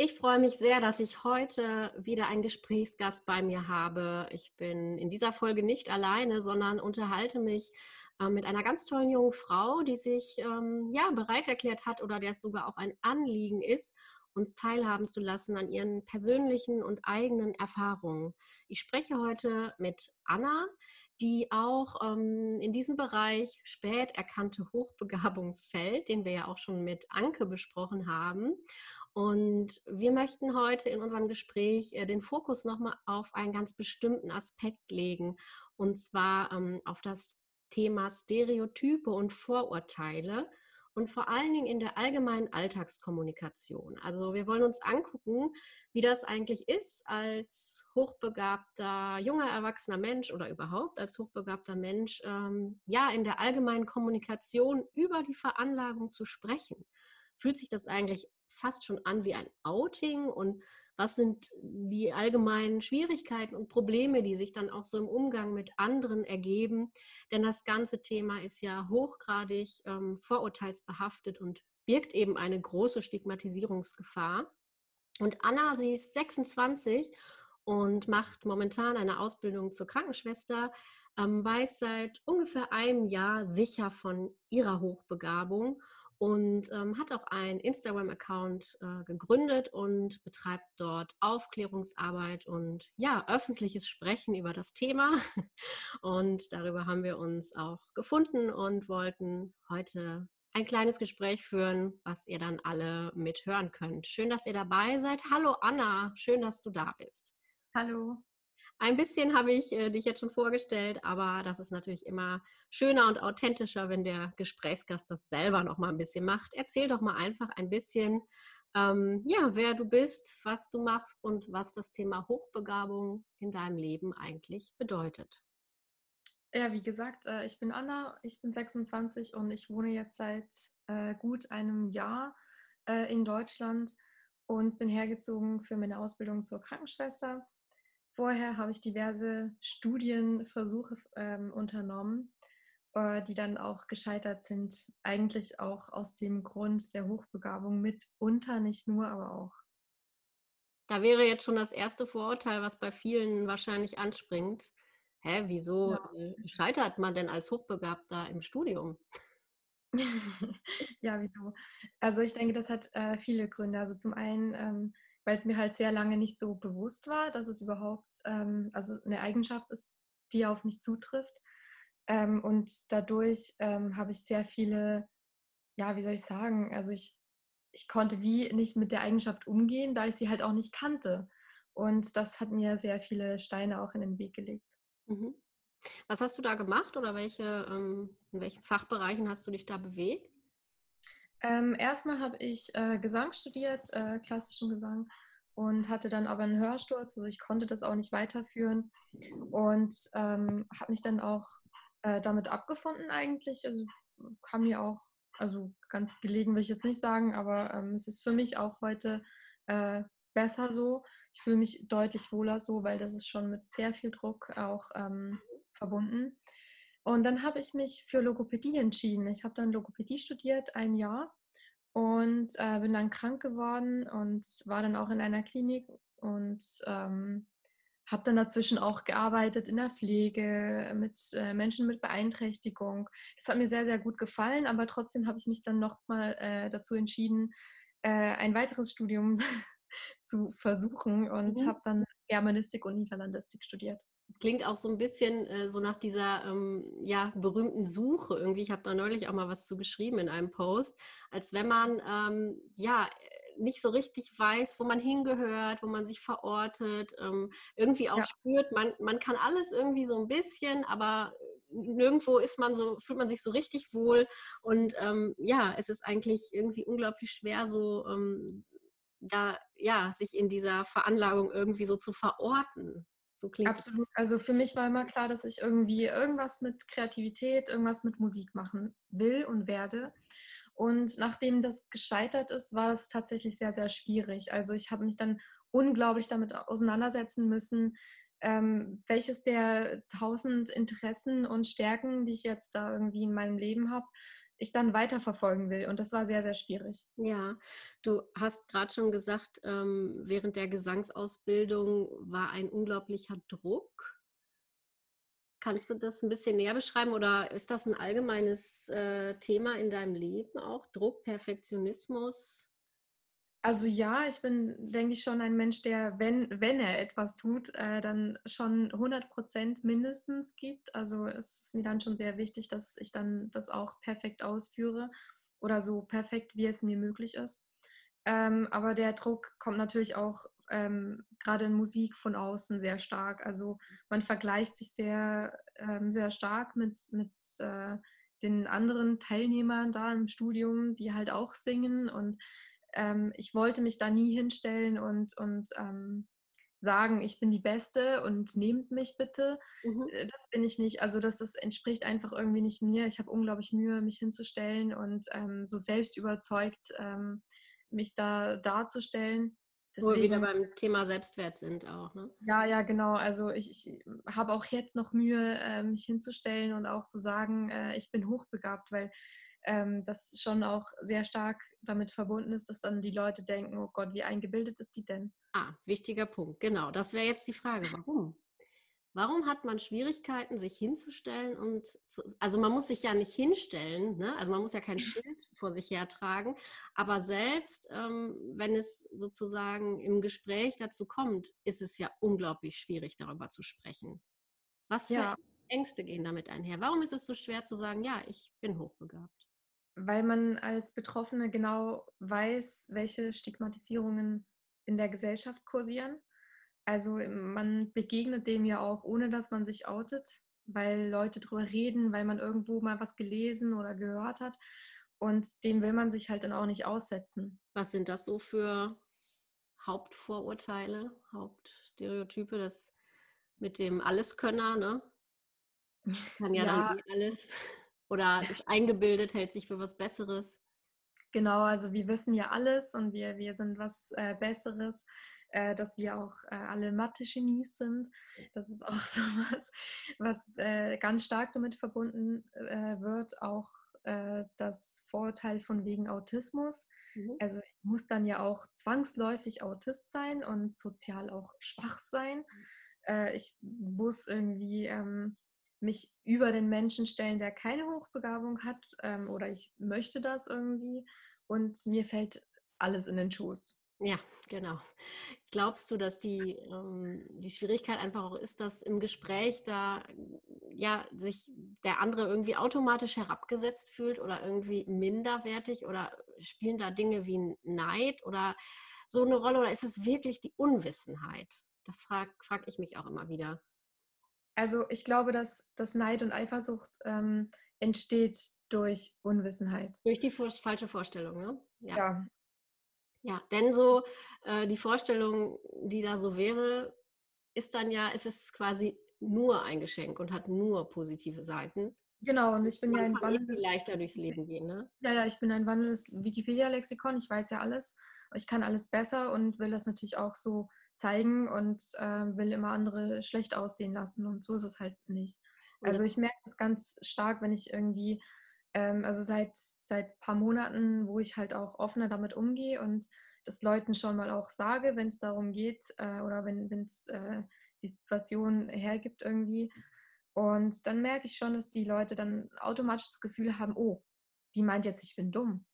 Ich freue mich sehr, dass ich heute wieder einen Gesprächsgast bei mir habe. Ich bin in dieser Folge nicht alleine, sondern unterhalte mich äh, mit einer ganz tollen jungen Frau, die sich ähm, ja bereit erklärt hat oder der es sogar auch ein Anliegen ist, uns teilhaben zu lassen an ihren persönlichen und eigenen Erfahrungen. Ich spreche heute mit Anna, die auch ähm, in diesem Bereich spät erkannte Hochbegabung fällt, den wir ja auch schon mit Anke besprochen haben. Und wir möchten heute in unserem Gespräch äh, den Fokus nochmal auf einen ganz bestimmten Aspekt legen, und zwar ähm, auf das Thema Stereotype und Vorurteile und vor allen Dingen in der allgemeinen Alltagskommunikation. Also wir wollen uns angucken, wie das eigentlich ist, als hochbegabter junger erwachsener Mensch oder überhaupt als hochbegabter Mensch, ähm, ja, in der allgemeinen Kommunikation über die Veranlagung zu sprechen. Fühlt sich das eigentlich fast schon an wie ein Outing und was sind die allgemeinen Schwierigkeiten und Probleme, die sich dann auch so im Umgang mit anderen ergeben. Denn das ganze Thema ist ja hochgradig ähm, vorurteilsbehaftet und birgt eben eine große Stigmatisierungsgefahr. Und Anna, sie ist 26 und macht momentan eine Ausbildung zur Krankenschwester, ähm, weiß seit ungefähr einem Jahr sicher von ihrer Hochbegabung und ähm, hat auch einen Instagram-Account äh, gegründet und betreibt dort Aufklärungsarbeit und ja, öffentliches Sprechen über das Thema. Und darüber haben wir uns auch gefunden und wollten heute ein kleines Gespräch führen, was ihr dann alle mithören könnt. Schön, dass ihr dabei seid. Hallo Anna, schön, dass du da bist. Hallo. Ein bisschen habe ich äh, dich jetzt schon vorgestellt, aber das ist natürlich immer schöner und authentischer, wenn der Gesprächsgast das selber noch mal ein bisschen macht. Erzähl doch mal einfach ein bisschen, ähm, ja, wer du bist, was du machst und was das Thema Hochbegabung in deinem Leben eigentlich bedeutet. Ja, wie gesagt, äh, ich bin Anna, ich bin 26 und ich wohne jetzt seit äh, gut einem Jahr äh, in Deutschland und bin hergezogen für meine Ausbildung zur Krankenschwester Vorher habe ich diverse Studienversuche ähm, unternommen, äh, die dann auch gescheitert sind. Eigentlich auch aus dem Grund der Hochbegabung mitunter, nicht nur, aber auch. Da wäre jetzt schon das erste Vorurteil, was bei vielen wahrscheinlich anspringt. Hä, wieso ja. Äh, scheitert man denn als Hochbegabter im Studium? ja, wieso? Also ich denke, das hat äh, viele Gründe. Also zum einen ähm, weil es mir halt sehr lange nicht so bewusst war, dass es überhaupt ähm, also eine Eigenschaft ist, die auf mich zutrifft. Ähm, und dadurch ähm, habe ich sehr viele, ja, wie soll ich sagen, also ich, ich konnte wie nicht mit der Eigenschaft umgehen, da ich sie halt auch nicht kannte. Und das hat mir sehr viele Steine auch in den Weg gelegt. Mhm. Was hast du da gemacht oder welche, ähm, in welchen Fachbereichen hast du dich da bewegt? Ähm, erstmal habe ich äh, Gesang studiert, äh, klassischen Gesang, und hatte dann aber einen Hörsturz, also ich konnte das auch nicht weiterführen und ähm, habe mich dann auch äh, damit abgefunden eigentlich. Also kam mir auch, also ganz gelegen will ich jetzt nicht sagen, aber ähm, es ist für mich auch heute äh, besser so. Ich fühle mich deutlich wohler so, weil das ist schon mit sehr viel Druck auch ähm, verbunden. Und dann habe ich mich für Logopädie entschieden. Ich habe dann Logopädie studiert, ein Jahr, und äh, bin dann krank geworden und war dann auch in einer Klinik und ähm, habe dann dazwischen auch gearbeitet in der Pflege mit äh, Menschen mit Beeinträchtigung. Das hat mir sehr, sehr gut gefallen, aber trotzdem habe ich mich dann nochmal äh, dazu entschieden, äh, ein weiteres Studium zu versuchen und mhm. habe dann Germanistik und Niederlandistik studiert. Es klingt auch so ein bisschen äh, so nach dieser ähm, ja, berühmten Suche irgendwie. Ich habe da neulich auch mal was zu geschrieben in einem Post, als wenn man ähm, ja nicht so richtig weiß, wo man hingehört, wo man sich verortet, ähm, irgendwie auch ja. spürt, man, man kann alles irgendwie so ein bisschen, aber nirgendwo ist man so, fühlt man sich so richtig wohl. Und ähm, ja, es ist eigentlich irgendwie unglaublich schwer, so ähm, da ja, sich in dieser Veranlagung irgendwie so zu verorten. So klingt Absolut. Also für mich war immer klar, dass ich irgendwie irgendwas mit Kreativität, irgendwas mit Musik machen will und werde. Und nachdem das gescheitert ist, war es tatsächlich sehr, sehr schwierig. Also ich habe mich dann unglaublich damit auseinandersetzen müssen, ähm, welches der tausend Interessen und Stärken, die ich jetzt da irgendwie in meinem Leben habe, ich dann weiterverfolgen will. Und das war sehr, sehr schwierig. Ja, du hast gerade schon gesagt, ähm, während der Gesangsausbildung war ein unglaublicher Druck. Kannst du das ein bisschen näher beschreiben oder ist das ein allgemeines äh, Thema in deinem Leben auch? Druck, Perfektionismus? Also ja, ich bin, denke ich, schon ein Mensch, der, wenn, wenn er etwas tut, äh, dann schon 100 Prozent mindestens gibt. Also es ist mir dann schon sehr wichtig, dass ich dann das auch perfekt ausführe oder so perfekt, wie es mir möglich ist. Ähm, aber der Druck kommt natürlich auch ähm, gerade in Musik von außen sehr stark. Also man vergleicht sich sehr, ähm, sehr stark mit, mit äh, den anderen Teilnehmern da im Studium, die halt auch singen und ähm, ich wollte mich da nie hinstellen und, und ähm, sagen, ich bin die Beste und nehmt mich bitte. Mhm. Äh, das bin ich nicht. Also das ist, entspricht einfach irgendwie nicht mir. Ich habe unglaublich Mühe, mich hinzustellen und ähm, so selbst überzeugt, ähm, mich da darzustellen. Deswegen, Wo wir wieder beim Thema Selbstwert sind auch. Ne? Ja, ja, genau. Also ich, ich habe auch jetzt noch Mühe, äh, mich hinzustellen und auch zu sagen, äh, ich bin hochbegabt, weil ähm, das schon auch sehr stark damit verbunden ist, dass dann die Leute denken, oh Gott, wie eingebildet ist die denn? Ah, wichtiger Punkt, genau. Das wäre jetzt die Frage, warum? Warum hat man Schwierigkeiten, sich hinzustellen und zu, also man muss sich ja nicht hinstellen, ne? also man muss ja kein Schild vor sich hertragen, aber selbst ähm, wenn es sozusagen im Gespräch dazu kommt, ist es ja unglaublich schwierig, darüber zu sprechen. Was für ja. Ängste gehen damit einher? Warum ist es so schwer zu sagen, ja, ich bin hochbegabt? Weil man als Betroffene genau weiß, welche Stigmatisierungen in der Gesellschaft kursieren. Also man begegnet dem ja auch, ohne dass man sich outet, weil Leute drüber reden, weil man irgendwo mal was gelesen oder gehört hat. Und dem will man sich halt dann auch nicht aussetzen. Was sind das so für Hauptvorurteile, Hauptstereotype, das mit dem Alleskönner, ne? Kann ja, ja. dann eh alles. Oder ist eingebildet, hält sich für was Besseres. Genau, also wir wissen ja alles und wir, wir sind was äh, Besseres, äh, dass wir auch äh, alle Mathe-Genies sind. Das ist auch so was, was äh, ganz stark damit verbunden äh, wird, auch äh, das Vorurteil von wegen Autismus. Mhm. Also ich muss dann ja auch zwangsläufig Autist sein und sozial auch schwach sein. Mhm. ich muss irgendwie ähm, mich über den Menschen stellen, der keine Hochbegabung hat ähm, oder ich möchte das irgendwie und mir fällt alles in den Schoß. Ja, genau. Glaubst du, dass die, ähm, die Schwierigkeit einfach auch ist, dass im Gespräch da ja sich der andere irgendwie automatisch herabgesetzt fühlt oder irgendwie minderwertig oder spielen da Dinge wie Neid oder so eine Rolle oder ist es wirklich die Unwissenheit? Das frage frag ich mich auch immer wieder. Also ich glaube, dass das Neid und Eifersucht ähm, entsteht durch Unwissenheit. Durch die falsche Vorstellung, ne? Ja. Ja, ja denn so äh, die Vorstellung, die da so wäre, ist dann ja, es ist quasi nur ein Geschenk und hat nur positive Seiten. Genau, und ich bin Man ja ein wandelndes... leichter durchs Leben gehen, ne? Ja, ja, ich bin ein wandelndes Wikipedia-Lexikon, ich weiß ja alles. Ich kann alles besser und will das natürlich auch so zeigen und äh, will immer andere schlecht aussehen lassen. Und so ist es halt nicht. Also ich merke das ganz stark, wenn ich irgendwie, ähm, also seit seit paar Monaten, wo ich halt auch offener damit umgehe und das Leuten schon mal auch sage, wenn es darum geht äh, oder wenn es äh, die Situation hergibt irgendwie. Und dann merke ich schon, dass die Leute dann automatisch das Gefühl haben, oh, die meint jetzt, ich bin dumm.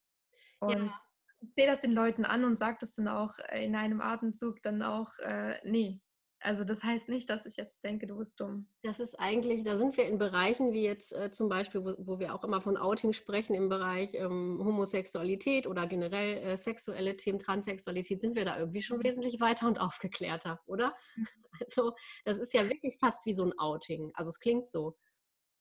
Und ja sehe das den Leuten an und sage das dann auch äh, in einem Atemzug dann auch, äh, nee. Also das heißt nicht, dass ich jetzt denke, du bist dumm. Das ist eigentlich, da sind wir in Bereichen wie jetzt äh, zum Beispiel, wo, wo, wir auch immer von Outing sprechen, im Bereich ähm, Homosexualität oder generell äh, sexuelle Themen, Transsexualität, sind wir da irgendwie schon wesentlich weiter und aufgeklärter, oder? Also das ist ja wirklich fast wie so ein Outing. Also es klingt so.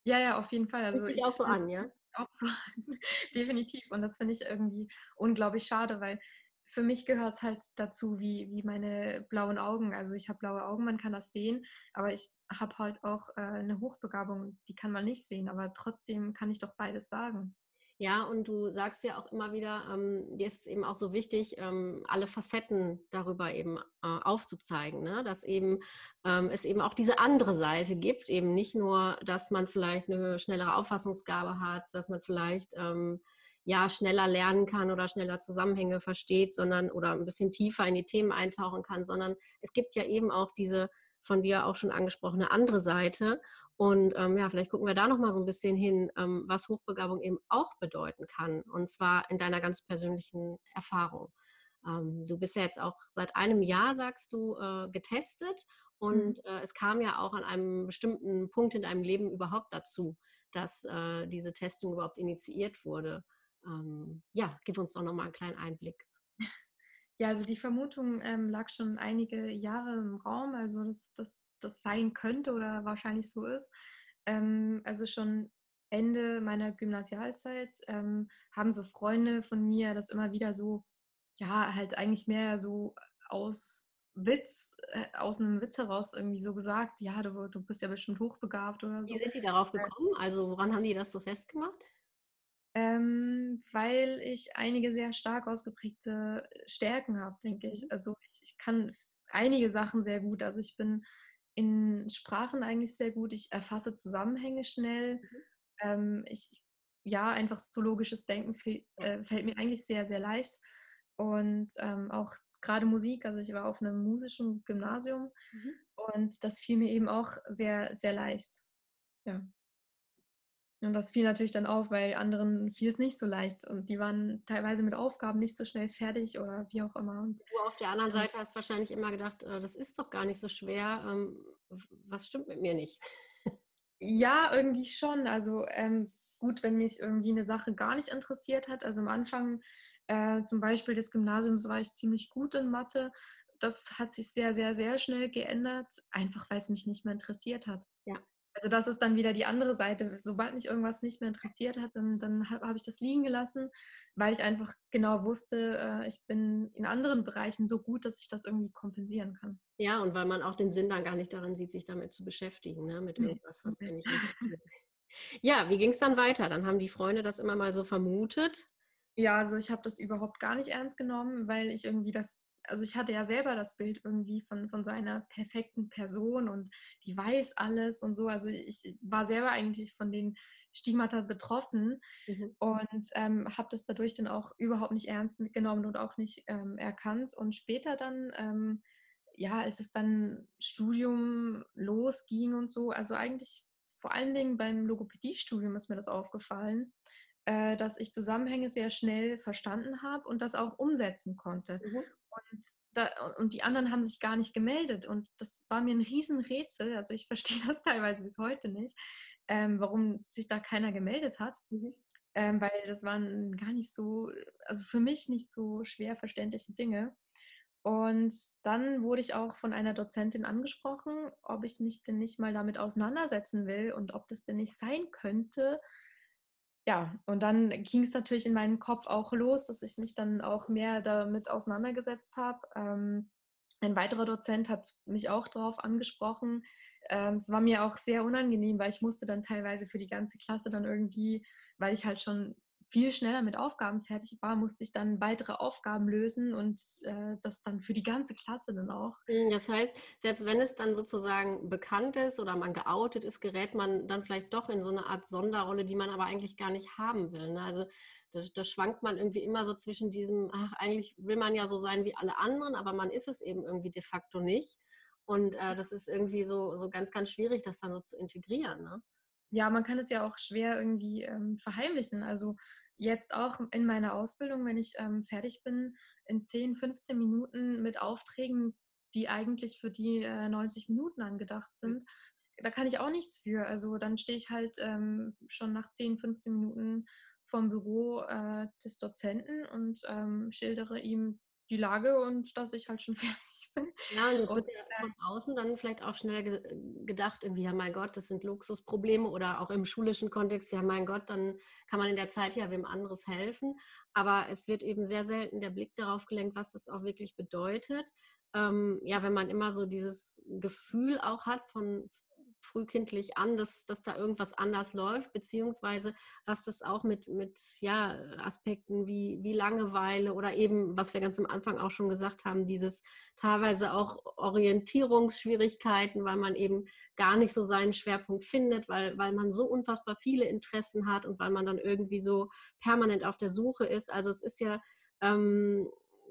Ja, ja, auf jeden Fall. Also ich auch so an, ja? Auch so an, definitiv. Und das finde ich irgendwie unglaublich schade, weil für mich gehört es halt dazu, wie, wie meine blauen Augen. Also ich habe blaue Augen, man kann das sehen, aber ich habe halt auch äh, eine Hochbegabung, die kann man nicht sehen, aber trotzdem kann ich doch beides sagen. Ja, und du sagst ja auch immer wieder, ähm, dir ist es eben auch so wichtig, ähm, alle Facetten darüber eben äh, aufzuzeigen, ne? dass eben ähm, es eben auch diese andere Seite gibt, eben nicht nur, dass man vielleicht eine schnellere Auffassungsgabe hat, dass man vielleicht ähm, ja schneller lernen kann oder schneller Zusammenhänge versteht, sondern oder ein bisschen tiefer in die Themen eintauchen kann, sondern es gibt ja eben auch diese von dir auch schon angesprochene andere Seite. Und ähm, ja, vielleicht gucken wir da nochmal so ein bisschen hin, ähm, was Hochbegabung eben auch bedeuten kann. Und zwar in deiner ganz persönlichen Erfahrung. Ähm, du bist ja jetzt auch seit einem Jahr, sagst du, äh, getestet. Und mhm. äh, es kam ja auch an einem bestimmten Punkt in deinem Leben überhaupt dazu, dass äh, diese Testung überhaupt initiiert wurde. Ähm, ja, gib uns doch nochmal einen kleinen Einblick. Ja, also die Vermutung ähm, lag schon einige Jahre im Raum, also dass das, das sein könnte oder wahrscheinlich so ist. Ähm, also schon Ende meiner Gymnasialzeit ähm, haben so Freunde von mir das immer wieder so, ja, halt eigentlich mehr so aus Witz, äh, aus einem Witz heraus irgendwie so gesagt, ja, du, du bist ja bestimmt hochbegabt oder so. Wie sind die darauf gekommen? Also woran haben die das so festgemacht? Ähm, weil ich einige sehr stark ausgeprägte Stärken habe, denke ich. Mhm. Also ich, ich, kann einige Sachen sehr gut. Also ich bin in Sprachen eigentlich sehr gut. Ich erfasse Zusammenhänge schnell. Mhm. Ähm, ich, ja, einfach so logisches Denken äh, fällt mir eigentlich sehr, sehr leicht. Und ähm, auch gerade Musik, also ich war auf einem musischen Gymnasium mhm. und das fiel mir eben auch sehr, sehr leicht. Ja. Und das fiel natürlich dann auf, weil anderen fiel es nicht so leicht und die waren teilweise mit Aufgaben nicht so schnell fertig oder wie auch immer. Und du auf der anderen Seite hast wahrscheinlich immer gedacht, äh, das ist doch gar nicht so schwer. Ähm, was stimmt mit mir nicht? Ja, irgendwie schon. Also ähm, gut, wenn mich irgendwie eine Sache gar nicht interessiert hat. Also am Anfang äh, zum Beispiel des Gymnasiums war ich ziemlich gut in Mathe. Das hat sich sehr, sehr, sehr schnell geändert, einfach weil es mich nicht mehr interessiert hat. Also das ist dann wieder die andere Seite. Sobald mich irgendwas nicht mehr interessiert hat, dann, dann habe hab ich das liegen gelassen, weil ich einfach genau wusste, äh, ich bin in anderen Bereichen so gut, dass ich das irgendwie kompensieren kann. Ja, und weil man auch den Sinn dann gar nicht darin sieht, sich damit zu beschäftigen, ne? mit irgendwas, was okay. nicht Ja, wie ging es dann weiter? Dann haben die Freunde das immer mal so vermutet. Ja, also ich habe das überhaupt gar nicht ernst genommen, weil ich irgendwie das also ich hatte ja selber das Bild irgendwie von, von seiner perfekten Person und die weiß alles und so. Also ich war selber eigentlich von den Stigmata betroffen mhm. und ähm, habe das dadurch dann auch überhaupt nicht ernst genommen und auch nicht ähm, erkannt. Und später dann, ähm, ja, als es dann Studium losging und so, also eigentlich vor allen Dingen beim Logopädiestudium ist mir das aufgefallen, äh, dass ich Zusammenhänge sehr schnell verstanden habe und das auch umsetzen konnte. Mhm. Und, da, und die anderen haben sich gar nicht gemeldet. Und das war mir ein Riesenrätsel. Also ich verstehe das teilweise bis heute nicht, ähm, warum sich da keiner gemeldet hat. Mhm. Ähm, weil das waren gar nicht so, also für mich nicht so schwer verständliche Dinge. Und dann wurde ich auch von einer Dozentin angesprochen, ob ich mich denn nicht mal damit auseinandersetzen will und ob das denn nicht sein könnte, ja, und dann ging es natürlich in meinem Kopf auch los, dass ich mich dann auch mehr damit auseinandergesetzt habe. Ähm, ein weiterer Dozent hat mich auch darauf angesprochen. Ähm, es war mir auch sehr unangenehm, weil ich musste dann teilweise für die ganze Klasse dann irgendwie, weil ich halt schon viel schneller mit Aufgaben fertig war, musste ich dann weitere Aufgaben lösen und äh, das dann für die ganze Klasse dann auch. Hm, das heißt, selbst wenn es dann sozusagen bekannt ist oder man geoutet ist, gerät man dann vielleicht doch in so eine Art Sonderrolle, die man aber eigentlich gar nicht haben will. Ne? Also da, da, schwankt man irgendwie immer so zwischen diesem, ach, eigentlich will man ja so sein wie alle anderen, aber man ist es eben irgendwie de facto nicht. Und äh, das ist irgendwie so, so ganz, ganz schwierig, das dann so zu integrieren. Ne? Ja, man kann es ja auch schwer irgendwie ähm, verheimlichen. Also jetzt auch in meiner Ausbildung, wenn ich ähm, fertig bin, in 10, 15 Minuten mit Aufträgen, die eigentlich für die äh, 90 Minuten angedacht sind, da kann ich auch nichts für. Also dann stehe ich halt ähm, schon nach 10, 15 Minuten vom Büro äh, des Dozenten und ähm, schildere ihm die Lage und dass ich halt schon fertig bin. Ja, und jetzt wird ja äh von außen dann vielleicht auch schnell ge gedacht, irgendwie, ja mein Gott, das sind Luxusprobleme oder auch im schulischen Kontext, ja mein Gott, dann kann man in der Zeit ja wem anderes helfen. Aber es wird eben sehr selten der Blick darauf gelenkt, was das auch wirklich bedeutet. Ähm, ja, wenn man immer so dieses Gefühl auch hat von, frühkindlich an, dass, dass da irgendwas anders läuft, beziehungsweise was das auch mit, mit ja, Aspekten wie, wie Langeweile oder eben, was wir ganz am Anfang auch schon gesagt haben, dieses teilweise auch Orientierungsschwierigkeiten, weil man eben gar nicht so seinen Schwerpunkt findet, weil, weil man so unfassbar viele Interessen hat und weil man dann irgendwie so permanent auf der Suche ist. Also es ist ja ähm,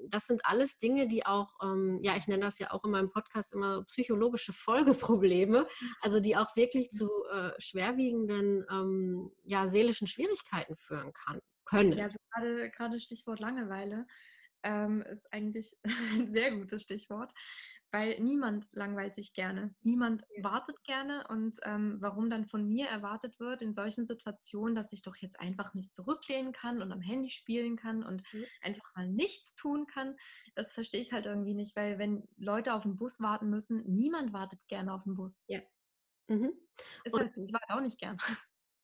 das sind alles Dinge, die auch, ähm, ja, ich nenne das ja auch in meinem Podcast immer psychologische Folgeprobleme, mhm. also die auch wirklich mhm. zu äh, schwerwiegenden, ähm, ja, seelischen Schwierigkeiten führen kann, können. Ja, also gerade, gerade Stichwort Langeweile ähm, ist eigentlich ein sehr gutes Stichwort weil niemand langweilt sich gerne, niemand wartet gerne und ähm, warum dann von mir erwartet wird in solchen Situationen, dass ich doch jetzt einfach nicht zurücklehnen kann und am Handy spielen kann und mhm. einfach mal nichts tun kann, das verstehe ich halt irgendwie nicht, weil wenn Leute auf den Bus warten müssen, niemand wartet gerne auf den Bus. Ja. Mhm. Ist halt, ich warte auch nicht gern.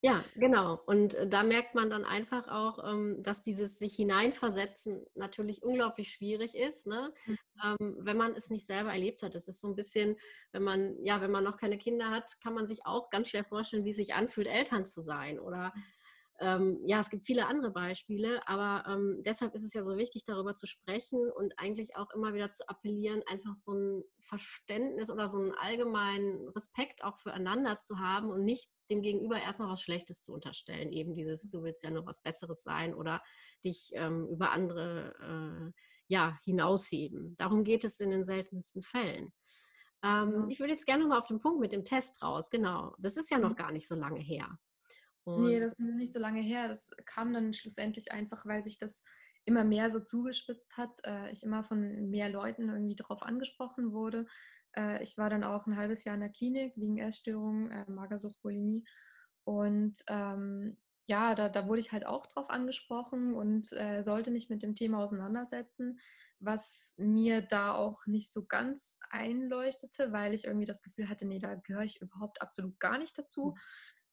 Ja, genau. Und äh, da merkt man dann einfach auch, ähm, dass dieses sich hineinversetzen natürlich unglaublich schwierig ist, ne? Mhm. Wenn man es nicht selber erlebt hat. Es ist so ein bisschen, wenn man, ja, wenn man noch keine Kinder hat, kann man sich auch ganz schwer vorstellen, wie es sich anfühlt, Eltern zu sein oder mhm ähm, ja, es gibt viele andere Beispiele, aber ähm, deshalb ist es ja so wichtig, darüber zu sprechen und eigentlich auch immer wieder zu appellieren, einfach so ein Verständnis oder so einen allgemeinen Respekt auch füreinander zu haben und nicht dem Gegenüber erstmal was Schlechtes zu unterstellen. Eben dieses, du willst ja nur was Besseres sein oder dich ähm, über andere äh, ja, hinausheben. Darum geht es in den seltensten Fällen. Ähm, ich würde jetzt gerne nochmal auf den Punkt mit dem Test raus. Genau, das ist ja noch mhm. gar nicht so lange her. Und nee, das ist nicht so lange her. Das kam dann schlussendlich einfach, weil sich das immer mehr so zugespitzt hat. Äh, ich immer von mehr Leuten irgendwie darauf angesprochen wurde. Äh, ich war dann auch ein halbes Jahr in der Klinik wegen Essstörungen, äh, Magersucht, Bulimie. Und ähm, ja, da, da, wurde ich halt auch drauf angesprochen und äh, sollte mich mit dem Thema auseinandersetzen, was mir da auch nicht so ganz einleuchtete, weil ich irgendwie das Gefühl hatte, nee, da gehöre ich überhaupt absolut gar nicht dazu.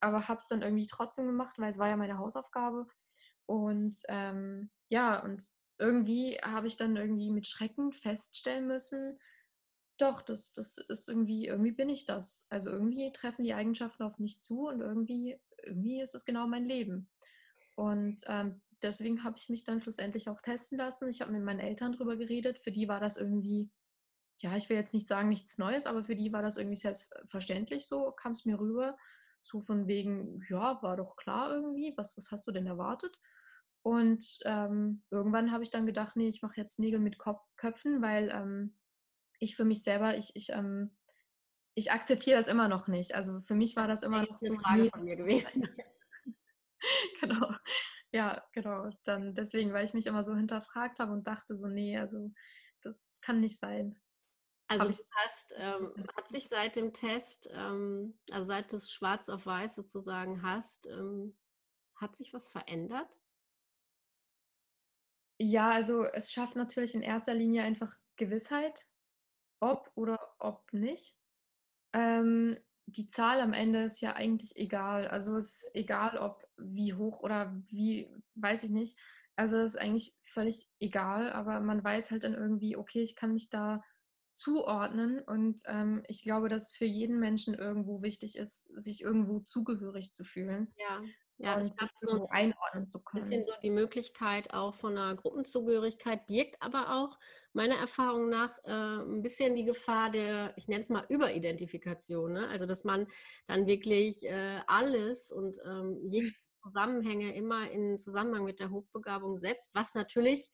Aber habe es dann irgendwie trotzdem gemacht, weil es war ja meine Hausaufgabe. Und ähm, ja, und irgendwie habe ich dann irgendwie mit Schrecken feststellen müssen, doch, das, das ist irgendwie, irgendwie bin ich das. Also irgendwie treffen die Eigenschaften auf mich zu und irgendwie, irgendwie ist es genau mein Leben. Und ähm, deswegen habe ich mich dann schlussendlich auch testen lassen. Ich habe mit meinen Eltern darüber geredet. Für die war das irgendwie, ja, ich will jetzt nicht sagen nichts Neues, aber für die war das irgendwie selbstverständlich so, kam es mir rüber so von wegen, ja, war doch klar irgendwie, was, was hast du denn erwartet? Und ähm, irgendwann habe ich dann gedacht, nee, ich mache jetzt Nägel mit Kopf, Köpfen, weil ähm, ich für mich selber, ich, ich, ähm, ich akzeptiere das immer noch nicht. Also für mich war das, das immer noch eine Frage von mir gewesen. genau. Ja, genau. Dann deswegen, weil ich mich immer so hinterfragt habe und dachte so, nee, also das kann nicht sein. Also das heißt, ähm, hat sich seit dem Test, ähm, also seit du es schwarz auf weiß sozusagen hast, ähm, hat sich was verändert? Ja, also es schafft natürlich in erster Linie einfach Gewissheit, ob oder ob nicht. Ähm, die Zahl am Ende ist ja eigentlich egal. Also es ist egal, ob wie hoch oder wie, weiß ich nicht. Also es ist eigentlich völlig egal, aber man weiß halt dann irgendwie, okay, ich kann mich da zuordnen. Und ähm, ich glaube, dass für jeden Menschen irgendwo wichtig ist, sich irgendwo zugehörig zu fühlen. Ja. Ja, und ich glaube, so einordnen zu können. Ein bisschen so die Möglichkeit auch von einer Gruppenzugehörigkeit birgt aber auch meiner Erfahrung nach äh, ein bisschen die Gefahr der, ich nenne es mal Überidentifikation. Ne? Also, dass man dann wirklich äh, alles und ähm, jegliche Zusammenhänge immer in Zusammenhang mit der Hochbegabung setzt, was natürlich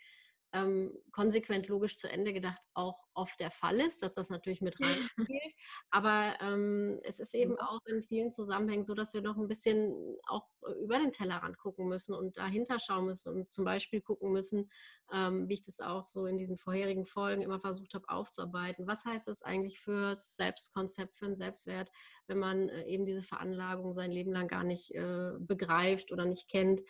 ähm, konsequent logisch zu Ende gedacht auch oft der Fall ist, dass das natürlich mit reinspielt. Aber ähm, es ist eben auch in vielen Zusammenhängen so, dass wir noch ein bisschen auch über den Tellerrand gucken müssen und dahinter schauen müssen und zum Beispiel gucken müssen, ähm, wie ich das auch so in diesen vorherigen Folgen immer versucht habe aufzuarbeiten. Was heißt das eigentlich fürs Selbstkonzept, für den Selbstwert, wenn man äh, eben diese Veranlagung sein Leben lang gar nicht äh, begreift oder nicht kennt?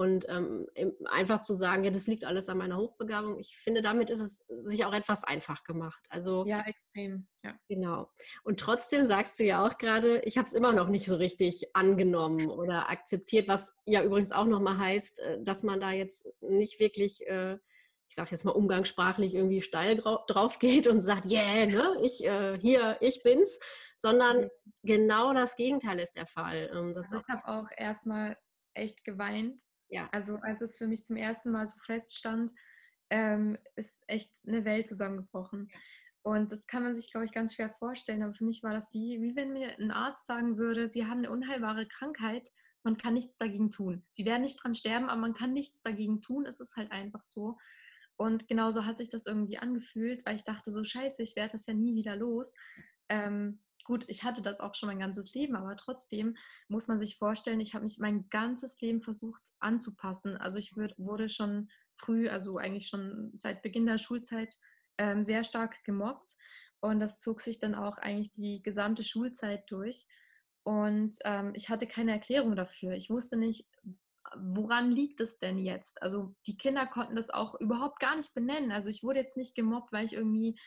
Und ähm, einfach zu sagen, ja, das liegt alles an meiner Hochbegabung, ich finde, damit ist es sich auch etwas einfach gemacht. Also ja, extrem. Ja. Genau. Und trotzdem sagst du ja auch gerade, ich habe es immer noch nicht so richtig angenommen oder akzeptiert, was ja übrigens auch nochmal heißt, äh, dass man da jetzt nicht wirklich äh, ich sage jetzt mal umgangssprachlich, irgendwie steil drauf geht und sagt, yeah, ne, ich äh, hier, ich bin's, sondern genau das Gegenteil ist der Fall. Ähm, das also ich habe auch erstmal echt geweint. Ja. Also als es für mich zum ersten Mal so feststand, ähm, ist echt eine Welt zusammengebrochen. Ja. Und das kann man sich, glaube ich, ganz schwer vorstellen. Aber für mich war das wie, wie wenn mir ein Arzt sagen würde, Sie haben eine unheilbare Krankheit, man kann nichts dagegen tun. Sie werden nicht dran sterben, aber man kann nichts dagegen tun. Es ist halt einfach so. Und genauso hat sich das irgendwie angefühlt, weil ich dachte so, scheiße, ich werde das ja nie wieder los. Ähm, gut, ich hatte das auch schon mein ganzes Leben, aber trotzdem muss man sich vorstellen, ich habe mich mein ganzes Leben versucht anzupassen. Also ich wurde schon früh, also eigentlich schon seit Beginn der Schulzeit, ähm, sehr stark gemobbt. Und das zog sich dann auch eigentlich die gesamte Schulzeit durch. Und ähm, ich hatte keine Erklärung dafür. Ich wusste nicht, woran liegt es denn jetzt? Also die Kinder konnten das auch überhaupt gar nicht benennen. Also ich wurde jetzt nicht gemobbt, weil ich irgendwie,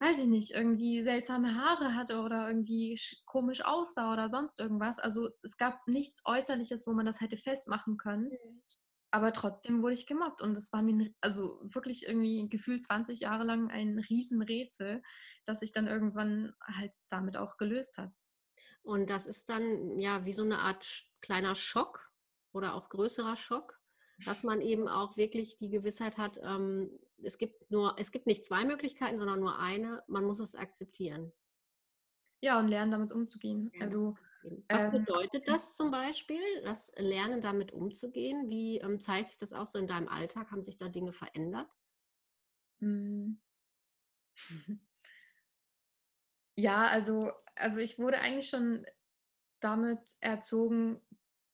weiß ich nicht, irgendwie seltsame Haare hatte oder irgendwie komisch aussah oder sonst irgendwas. Also es gab nichts Äußerliches, wo man das hätte festmachen können. Mhm. Aber trotzdem wurde ich gemobbt und es war mir also wirklich irgendwie gefühlt 20 Jahre lang ein Riesenrätsel, das sich dann irgendwann halt damit auch gelöst hat. Und das ist dann ja wie so eine Art kleiner Schock, oder auch größerer Schock, dass man eben auch wirklich die Gewissheit hat, ähm, es gibt nur, es gibt nicht zwei Möglichkeiten, sondern nur eine, man muss es akzeptieren. Ja, und lernen, damit umzugehen. Ja. Also was ähm, bedeutet das zum Beispiel, das Lernen damit umzugehen? Wie ähm, zeigt sich das auch so in deinem Alltag? Haben sich da Dinge verändert? Hm. Ja, also, also ich wurde eigentlich schon damit erzogen,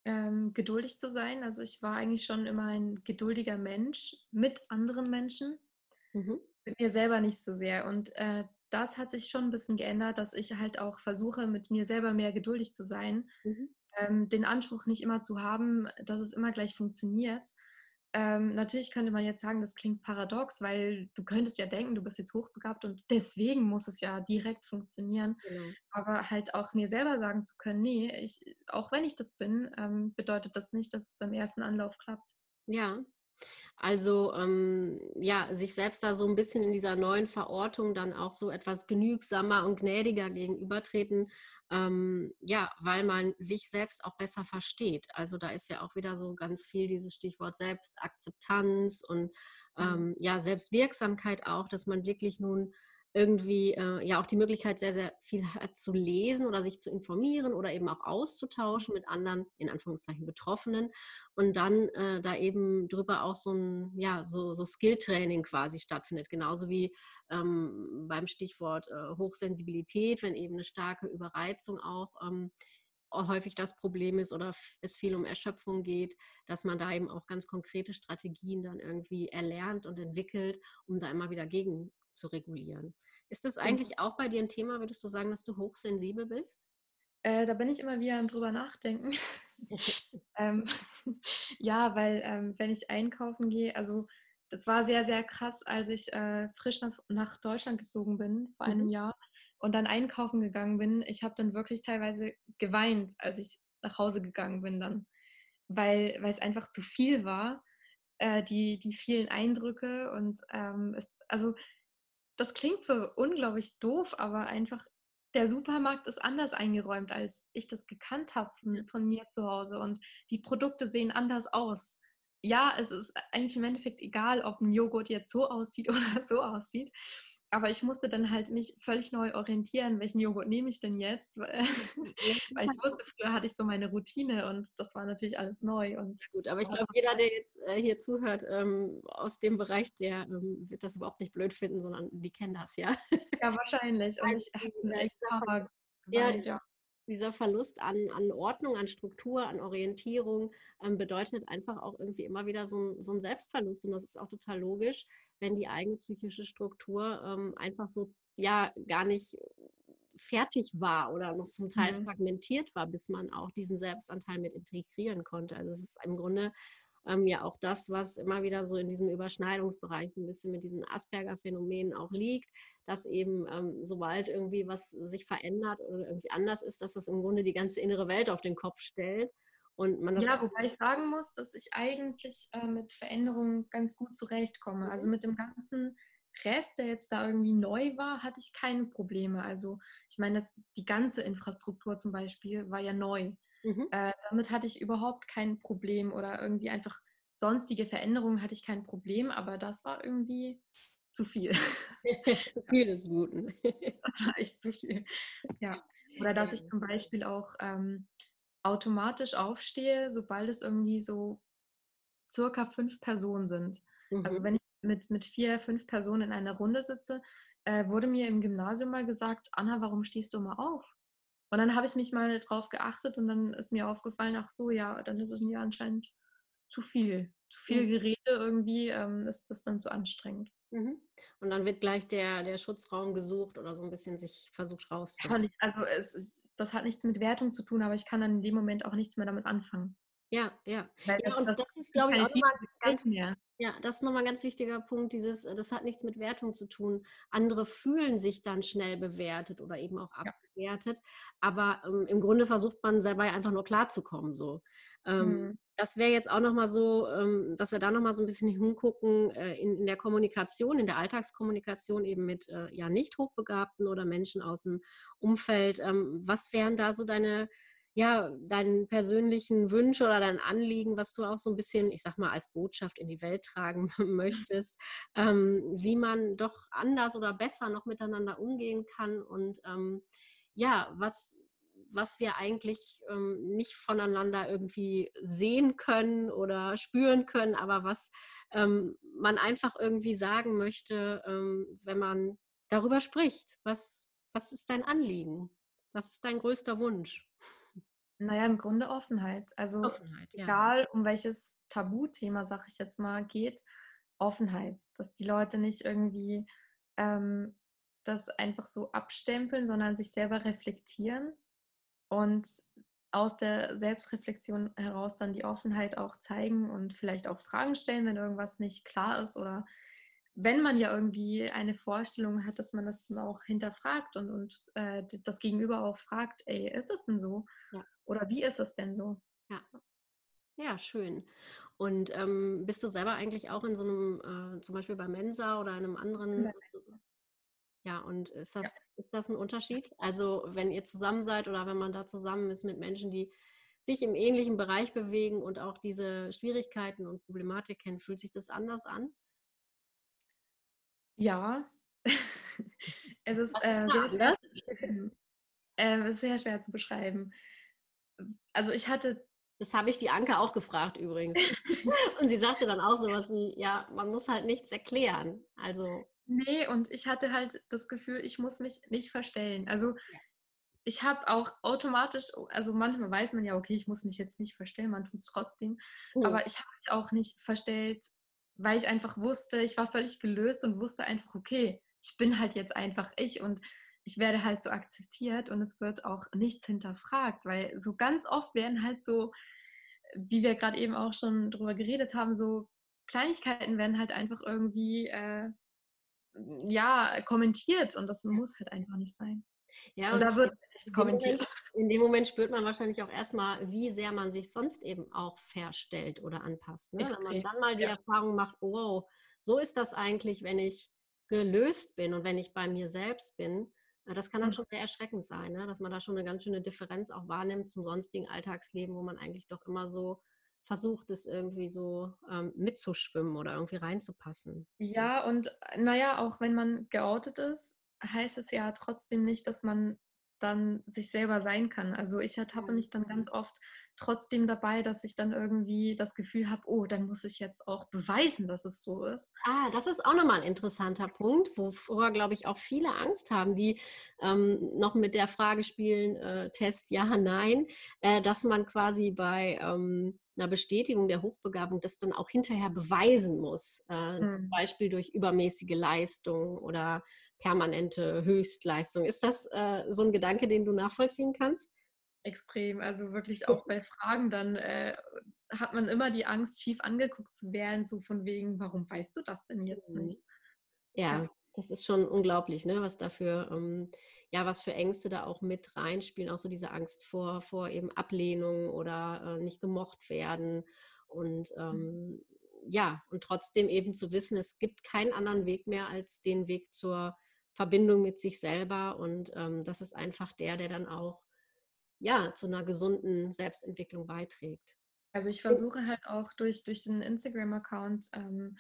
ähm, geduldig zu sein. Also ich war eigentlich schon immer ein geduldiger Mensch mit anderen Menschen, mhm. mit mir selber nicht so sehr. Und äh, das hat sich schon ein bisschen geändert, dass ich halt auch versuche, mit mir selber mehr geduldig zu sein, mhm. ähm, den Anspruch nicht immer zu haben, dass es immer gleich funktioniert, ähm, natürlich könnte man jetzt sagen, das klingt paradox, weil du könntest ja denken, du bist jetzt hochbegabt und deswegen muss es ja direkt funktionieren. Genau. Aber halt auch mir selber sagen zu können, nee, ich, auch wenn ich das bin, ähm, bedeutet das nicht, dass es beim ersten Anlauf klappt. Ja, also ähm, ja, sich selbst da so ein bisschen in dieser neuen Verortung dann auch so etwas genügsamer und gnädiger gegenübertreten, ähm, ja, weil man sich selbst auch besser versteht. Also da ist ja auch wieder so ganz viel dieses Stichwort Selbstakzeptanz und mhm. ähm, ja, Selbstwirksamkeit auch, dass man wirklich nun irgendwie äh, ja auch die Möglichkeit sehr, sehr viel zu lesen oder sich zu informieren oder eben auch auszutauschen mit anderen, in Anführungszeichen, Betroffenen und dann äh, da eben drüber auch so ein, ja, so, so Skill-Training quasi stattfindet, genauso wie ähm, beim Stichwort äh, Hochsensibilität, wenn eben eine starke Überreizung auch ähm, häufig das Problem ist oder es viel um Erschöpfung geht, dass man da eben auch ganz konkrete Strategien dann irgendwie erlernt und entwickelt, um da immer wieder gegen zu regulieren. Ist das eigentlich auch bei dir ein Thema, würdest du sagen, dass du hochsensibel bist? Äh, da bin ich immer wieder am drüber nachdenken. ähm, ja, weil ähm, wenn ich einkaufen gehe, also das war sehr, sehr krass, als ich äh, frisch nach, nach, Deutschland gezogen bin vor einem mhm. Jahr und dann einkaufen gegangen bin. Ich habe dann wirklich teilweise geweint, als ich nach Hause gegangen bin dann, weil, weil es einfach zu viel war, äh, die, die vielen Eindrücke und ähm, es, also das klingt so unglaublich doof, aber einfach der Supermarkt ist anders eingeräumt, als ich das gekannt habe von, von, mir zu Hause. Und die Produkte sehen anders aus. Ja, es ist eigentlich im Endeffekt egal, ob ein Joghurt jetzt so aussieht oder so aussieht aber ich musste dann halt mich völlig neu orientieren, welchen Joghurt nehme ich denn jetzt? Weil, weil ich wusste, früher hatte ich so meine Routine und das war natürlich alles neu. Und Gut, aber ich glaube, jeder, der jetzt äh, hier zuhört, ähm, aus dem Bereich, der ähm, wird das überhaupt nicht blöd finden, sondern die kennen das, ja. Ja, wahrscheinlich. Und ich habe echt Cover gemeint, ja. Dieser Verlust an, an Ordnung, an Struktur, an Orientierung ähm, bedeutet einfach auch irgendwie immer wieder so ein, so ein Selbstverlust. Und das ist auch total logisch wenn die eigene psychische Struktur ähm, einfach so ja gar nicht fertig war oder noch zum Teil mhm. fragmentiert war, bis man auch diesen Selbstanteil mit integrieren konnte. Also es ist im Grunde ähm, ja auch das, was immer wieder so in diesem Überschneidungsbereich so ein bisschen mit diesen Asperger-Phänomenen auch liegt, dass eben ähm, sobald irgendwie was sich verändert oder irgendwie anders ist, dass das im Grunde die ganze innere Welt auf den Kopf stellt. Und man ja, wobei ich sagen muss, dass ich eigentlich äh, mit Veränderungen ganz gut zurechtkomme. Also mhm. mit dem ganzen Rest, der jetzt da irgendwie neu war, hatte ich keine Probleme. Also ich meine, die ganze Infrastruktur zum Beispiel war ja neu. Mhm. Äh, damit hatte ich überhaupt kein Problem oder irgendwie einfach sonstige Veränderungen hatte ich kein Problem, aber das war irgendwie zu viel. zu viel des Guten. das war echt zu viel. Ja. Oder dass ich zum Beispiel auch ähm, automatisch aufstehe, sobald es irgendwie so circa fünf Personen sind. Also mhm. Also wenn ich mit, mit vier, fünf Personen in einer Runde sitze, äh, wurde mir im Gymnasium mal gesagt, Anna, warum stehst du mal auf? Und dann habe ich mich mal drauf geachtet und dann ist mir aufgefallen, ach so, ja, dann ist es mir anscheinend zu viel. Zu viel mhm. Gerede irgendwie ähm, ist das dann zu anstrengend. Mhm. Und dann wird gleich der, der Schutzraum gesucht oder so ein bisschen sich versucht rauszuholen. Also es ist, das hat nichts mit Wertung zu tun, aber ich kann dann in dem Moment auch nichts mehr damit anfangen. Ja, ja. ja das, und das, das ist, glaube ich, auch nochmal ganz, mehr. Ja, das ist nochmal ein ganz wichtiger Punkt. Dieses, das hat nichts mit Wertung zu tun. Andere fühlen sich dann schnell bewertet oder eben auch abgewertet. Ja. Aber ähm, im Grunde versucht man dabei einfach nur klarzukommen. So. Ähm, mhm. Das wäre jetzt auch nochmal so, ähm, dass wir da nochmal so ein bisschen hingucken äh, in, in, der Kommunikation, in der Alltagskommunikation eben mit äh, ja nicht hochbegabten oder Menschen aus dem Umfeld. Ähm, was wären da so deine ja, deinen persönlichen Wünsche oder dein Anliegen, was du auch so ein bisschen, ich sag mal, als Botschaft in die Welt tragen möchtest, ähm, wie man doch anders oder besser noch miteinander umgehen kann und ähm, ja, was, was wir eigentlich ähm, nicht voneinander irgendwie sehen können oder spüren können, aber was ähm, man einfach irgendwie sagen möchte, ähm, wenn man darüber spricht. Was, was ist dein Anliegen? Was ist dein größter Wunsch? Naja, im Grunde Offenheit. Also Offenheit, egal ja. um welches Tabuthema, sag ich jetzt mal, geht, Offenheit. Dass die Leute nicht irgendwie ähm, das einfach so abstempeln, sondern sich selber reflektieren und aus der Selbstreflexion heraus dann die Offenheit auch zeigen und vielleicht auch Fragen stellen, wenn irgendwas nicht klar ist oder wenn man ja irgendwie eine Vorstellung hat, dass man das dann auch hinterfragt und, und äh, das Gegenüber auch fragt, ey, ist es denn so? Ja. Oder wie ist es denn so? Ja. Ja, schön. Und ähm, bist du selber eigentlich auch in so einem, äh, zum Beispiel bei Mensa oder einem anderen? Ja, ja und ist das, ja. ist das ein Unterschied? Also wenn ihr zusammen seid oder wenn man da zusammen ist mit Menschen, die sich im ähnlichen Bereich bewegen und auch diese Schwierigkeiten und Problematik kennen, fühlt sich das anders an? Ja, es ist, äh, sehr schwer, äh, sehr schwer zu beschreiben. Also ich hatte das habe ich die Anke auch gefragt übrigens. und sie sagte dann auch sowas wie, ja, man muss halt nichts erklären. Also. Nee, und ich hatte halt das Gefühl, ich muss mich nicht verstellen. Also ich habe auch automatisch, also manchmal weiß man ja, okay, ich muss mich jetzt nicht verstellen, man tut es trotzdem. Mhm. Aber ich habe mich auch nicht verstellt, weil ich einfach wusste, ich war völlig gelöst und wusste einfach, okay, ich bin halt jetzt einfach ich und ich werde halt so akzeptiert und es wird auch nichts hinterfragt, weil so ganz oft werden halt so, wie wir gerade eben auch schon drüber geredet haben, so Kleinigkeiten werden halt einfach irgendwie äh, ja kommentiert und das muss halt einfach nicht sein. Ja, und, und da wird es kommentiert. Moment, in dem Moment spürt man wahrscheinlich auch erstmal, wie sehr man sich sonst eben auch verstellt oder anpasst. Ne? Wenn man dann mal die ja. Erfahrung macht, oh, wow, so ist das eigentlich, wenn ich gelöst bin und wenn ich bei mir selbst bin, das kann dann mhm. schon sehr erschreckend sein, ne? dass man da schon eine ganz schöne Differenz auch wahrnimmt zum sonstigen Alltagsleben, wo man eigentlich doch immer so versucht, es irgendwie so ähm, mitzuschwimmen oder irgendwie reinzupassen. Ja, und naja, auch wenn man geoutet ist, heißt es ja trotzdem nicht, dass man dann sich selber sein kann. Also ich ertappe mich dann ganz oft trotzdem dabei, dass ich dann irgendwie das Gefühl habe, oh, dann muss ich jetzt auch beweisen, dass es so ist. Ah, das ist auch nochmal ein interessanter Punkt, wovor, glaube ich, auch viele Angst haben, die ähm, noch mit der Frage spielen, äh, Test ja, nein, äh, dass man quasi bei ähm, einer Bestätigung der Hochbegabung das dann auch hinterher beweisen muss, äh, hm. zum Beispiel durch übermäßige Leistung oder permanente Höchstleistung. Ist das äh, so ein Gedanke, den du nachvollziehen kannst? Extrem. Also wirklich auch bei Fragen dann äh, hat man immer die Angst, schief angeguckt zu werden, so von wegen, warum weißt du das denn jetzt mhm. nicht? Ja, ja. das ist schon unglaublich, ne? was dafür, ähm, ja, was für Ängste da auch mit reinspielen, auch so diese Angst vor, vor eben Ablehnung oder äh, nicht gemocht werden. Und mhm. ähm, ja, und trotzdem eben zu wissen, es gibt keinen anderen Weg mehr als den Weg zur Verbindung mit sich selber. Und ähm, das ist einfach der, der dann auch ja, zu einer gesunden Selbstentwicklung beiträgt. Also ich versuche halt auch durch, durch den Instagram-Account ähm,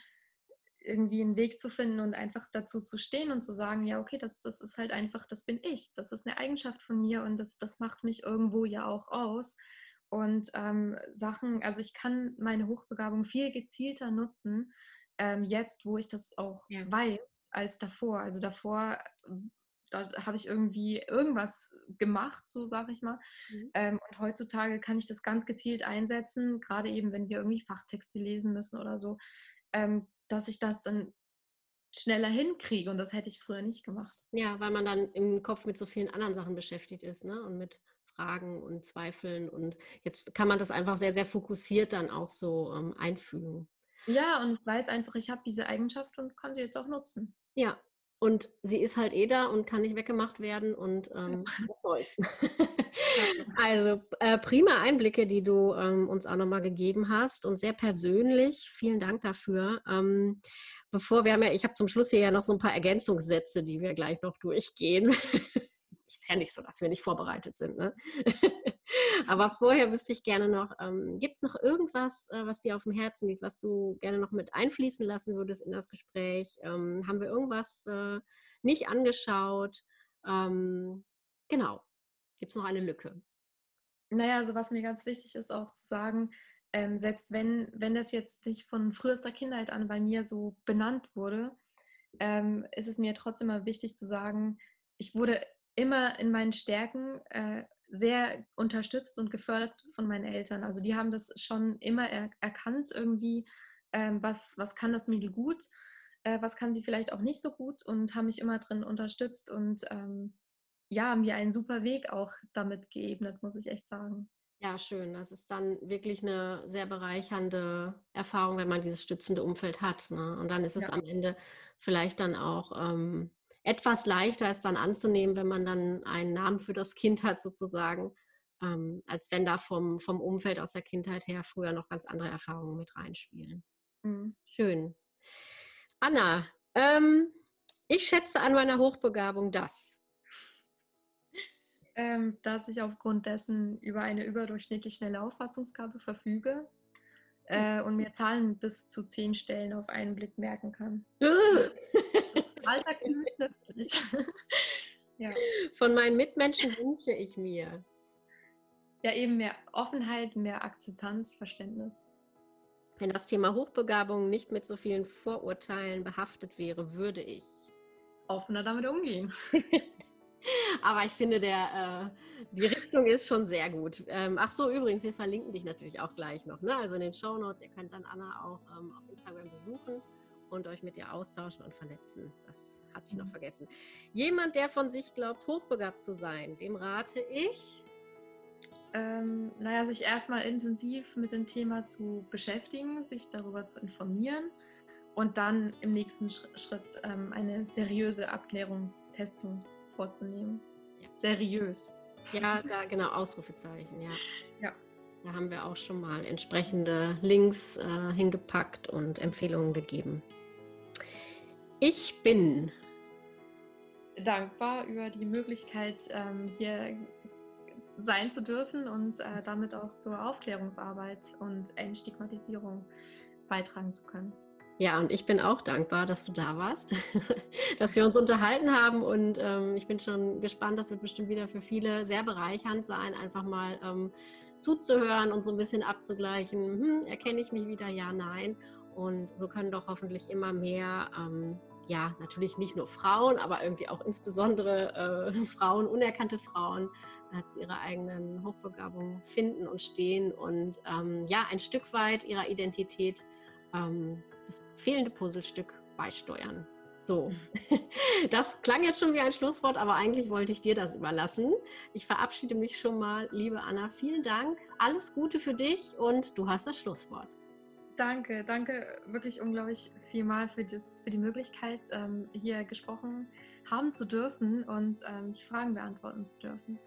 irgendwie einen Weg zu finden und einfach dazu zu stehen und zu sagen, ja, okay, das, das ist halt einfach, das bin ich, das ist eine Eigenschaft von mir und das, das macht mich irgendwo ja auch aus. Und ähm, Sachen, also ich kann meine Hochbegabung viel gezielter nutzen, ähm, jetzt, wo ich das auch ja. weiß, als davor. Also davor da habe ich irgendwie irgendwas gemacht, so sage ich mal. Mhm. Ähm, und heutzutage kann ich das ganz gezielt einsetzen, gerade eben, wenn wir irgendwie Fachtexte lesen müssen oder so, ähm, dass ich das dann schneller hinkriege und das hätte ich früher nicht gemacht. Ja, weil man dann im Kopf mit so vielen anderen Sachen beschäftigt ist, ne? Und mit Fragen und Zweifeln und jetzt kann man das einfach sehr, sehr fokussiert dann auch so ähm, einfügen. Ja, und ich weiß einfach, ich habe diese Eigenschaft und kann sie jetzt auch nutzen. Ja, und sie ist halt eh da und kann nicht weggemacht werden und ähm, was soll's. also äh, prima Einblicke, die du ähm, uns auch nochmal gegeben hast und sehr persönlich. Vielen Dank dafür. Ähm, bevor wir haben ja, ich habe zum Schluss hier ja noch so ein paar Ergänzungssätze, die wir gleich noch durchgehen. ist ja nicht so, dass wir nicht vorbereitet sind. Ne? Aber vorher wüsste ich gerne noch, ähm, gibt es noch irgendwas, äh, was dir auf dem Herzen liegt, was du gerne noch mit einfließen lassen würdest in das Gespräch? Ähm, haben wir irgendwas äh, nicht angeschaut? Ähm, genau. Gibt es noch eine Lücke? Naja, also was mir ganz wichtig ist auch zu sagen, ähm, selbst wenn, wenn das jetzt nicht von frühester Kindheit an bei mir so benannt wurde, ähm, ist es mir trotzdem mal wichtig zu sagen, ich wurde immer in meinen Stärken äh, sehr unterstützt und gefördert von meinen Eltern. Also die haben das schon immer er erkannt irgendwie, ähm, was, was kann das Mädel gut, äh, was kann sie vielleicht auch nicht so gut und haben mich immer drin unterstützt und ähm, ja, mir einen super Weg auch damit geebnet, muss ich echt sagen. Ja, schön. Das ist dann wirklich eine sehr bereichernde Erfahrung, wenn man dieses stützende Umfeld hat. Ne? Und dann ist es ja. am Ende vielleicht dann auch ähm, etwas leichter ist dann anzunehmen, wenn man dann einen Namen für das Kind hat sozusagen, ähm, als wenn da vom, vom Umfeld aus der Kindheit her früher noch ganz andere Erfahrungen mit reinspielen. Mhm. Schön. Anna, ähm, ich schätze an meiner Hochbegabung das. Ähm, dass ich aufgrund dessen über eine überdurchschnittlich schnelle Auffassungsgabe verfüge äh, und mir Zahlen bis zu zehn Stellen auf einen Blick merken kann. Alltag ziemlich nützlich. ja. Von meinen Mitmenschen wünsche ich mir. Ja, eben mehr Offenheit, mehr Akzeptanz, Verständnis. Wenn das Thema Hochbegabung nicht mit so vielen Vorurteilen behaftet wäre, würde ich offener damit umgehen. Aber ich finde, der, äh, die Richtung ist schon sehr gut. Ähm, ach so, übrigens, wir verlinken dich natürlich auch gleich noch. Ne? Also in den Show Notes. Ihr könnt dann Anna auch ähm, auf Instagram besuchen und euch mit ihr austauschen und vernetzen. Das hatte ich noch mhm. vergessen. Jemand, der von sich glaubt, hochbegabt zu sein, dem rate ich. Ähm, naja, sich erstmal intensiv mit dem Thema zu beschäftigen, sich darüber zu informieren und dann im nächsten Schritt ähm, eine seriöse Abklärung, Testung vorzunehmen. Ja. Seriös. Ja, da genau, Ausrufezeichen, ja. Ja. Da haben wir auch schon mal entsprechende Links äh, hingepackt und Empfehlungen gegeben. Ich bin dankbar über die Möglichkeit, ähm, hier sein zu dürfen und äh, damit auch zur Aufklärungsarbeit und Entstigmatisierung beitragen zu können. Ja, und ich bin auch dankbar, dass du da warst, dass wir uns unterhalten haben und ähm, ich bin schon gespannt, das wird bestimmt wieder für viele sehr bereichernd sein, einfach mal ähm, zuzuhören und so ein bisschen abzugleichen, hm, erkenne ich mich wieder, ja, nein. Und so können doch hoffentlich immer mehr, ähm, ja, natürlich nicht nur Frauen, aber irgendwie auch insbesondere äh, Frauen, unerkannte Frauen, äh, zu ihrer eigenen Hochbegabung finden und stehen und ähm, ja, ein Stück weit ihrer Identität ähm, das fehlende Puzzlestück beisteuern. So, das klang jetzt schon wie ein Schlusswort, aber eigentlich wollte ich dir das überlassen. Ich verabschiede mich schon mal, liebe Anna. Vielen Dank, alles Gute für dich und du hast das Schlusswort. Danke, danke wirklich unglaublich vielmal für, das, für die Möglichkeit, ähm, hier gesprochen haben zu dürfen und ähm, die Fragen beantworten zu dürfen.